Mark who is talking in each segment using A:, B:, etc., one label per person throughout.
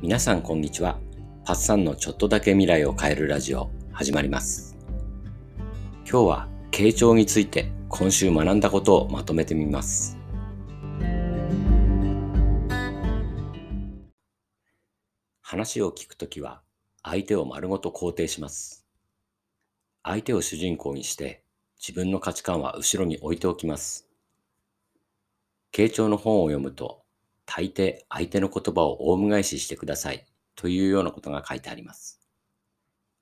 A: 皆さんこんにちは。パッサンのちょっとだけ未来を変えるラジオ始まります。今日は傾聴について今週学んだことをまとめてみます。話を聞くときは相手を丸ごと肯定します。相手を主人公にして自分の価値観は後ろに置いておきます。傾聴の本を読むと大抵相手の言葉をオウム返ししてくださいというようなことが書いてあります。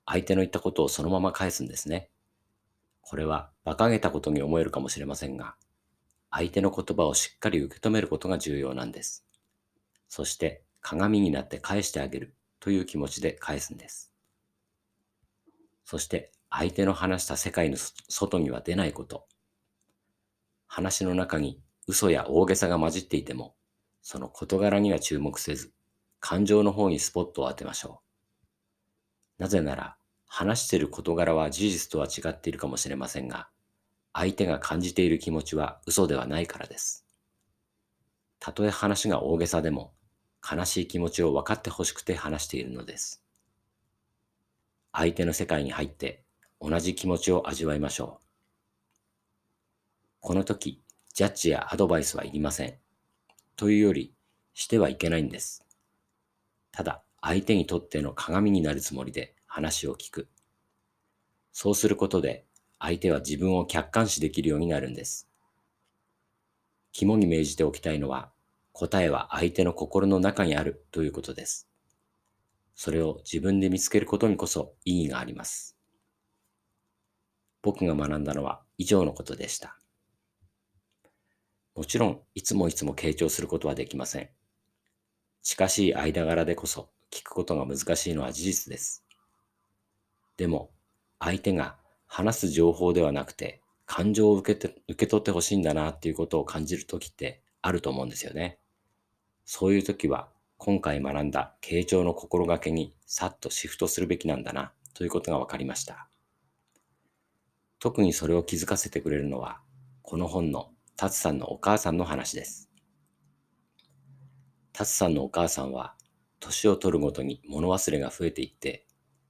A: 相手の言ったことをそのまま返すんですね。これは馬鹿げたことに思えるかもしれませんが、相手の言葉をしっかり受け止めることが重要なんです。そして鏡になって返してあげるという気持ちで返すんです。そして相手の話した世界の外には出ないこと。話の中に嘘や大げさが混じっていても、その事柄には注目せず、感情の方にスポットを当てましょう。なぜなら、話している事柄は事実とは違っているかもしれませんが、相手が感じている気持ちは嘘ではないからです。たとえ話が大げさでも、悲しい気持ちを分かってほしくて話しているのです。相手の世界に入って同じ気持ちを味わいましょう。この時、ジャッジやアドバイスはいりません。というより、してはいけないんです。ただ、相手にとっての鏡になるつもりで話を聞く。そうすることで、相手は自分を客観視できるようになるんです。肝に銘じておきたいのは、答えは相手の心の中にあるということです。それを自分で見つけることにこそ意義があります。僕が学んだのは以上のことでした。もちろん、いつもいつも傾聴することはできません。近しい間柄でこそ聞くことが難しいのは事実です。でも、相手が話す情報ではなくて、感情を受けて受け取ってほしいんだなっていうことを感じるときってあると思うんですよね。そういうときは、今回学んだ傾聴の心がけにさっとシフトするべきなんだなということが分かりました。特にそれを気づかせてくれるのは、この本のタツさんのお母さんの話です。タツさんのお母さんは、年を取るごとに物忘れが増えていって、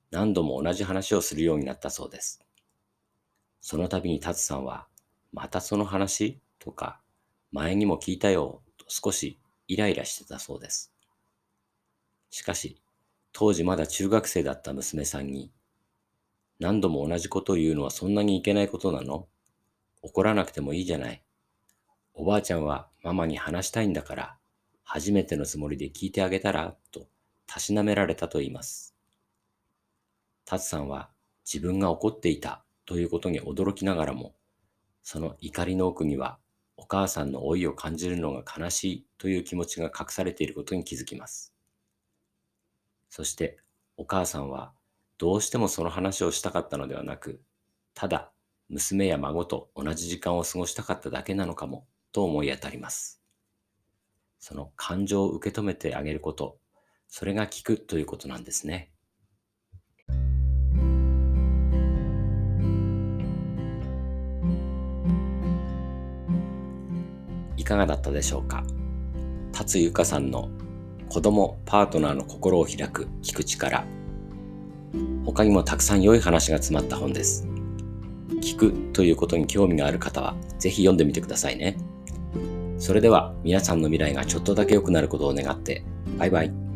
A: 何度も同じ話をするようになったそうです。その度にタツさんは、またその話とか、前にも聞いたよと少しイライラしてたそうです。しかし、当時まだ中学生だった娘さんに、何度も同じことを言うのはそんなにいけないことなの？怒らなくてもいいじゃない。おばあちゃんはママに話したいんだから、初めてのつもりで聞いてあげたら、と、たしなめられたと言います。タツさんは自分が怒っていたということに驚きながらも、その怒りの奥には、お母さんの老いを感じるのが悲しいという気持ちが隠されていることに気づきます。そして、お母さんは、どうしてもその話をしたかったのではなく、ただ、娘や孫と同じ時間を過ごしたかっただけなのかも、と思い当たります。その感情を受け止めてあげること、それが聞くということなんですね。いかがだったでしょうか？達ゆかさんの子供パートナーの心を開く聞く力他にもたくさん良い話が詰まった本です聞くということに興味がある方はぜひ読んでみてくださいねそれでは皆さんの未来がちょっとだけ良くなることを願ってバイバイ。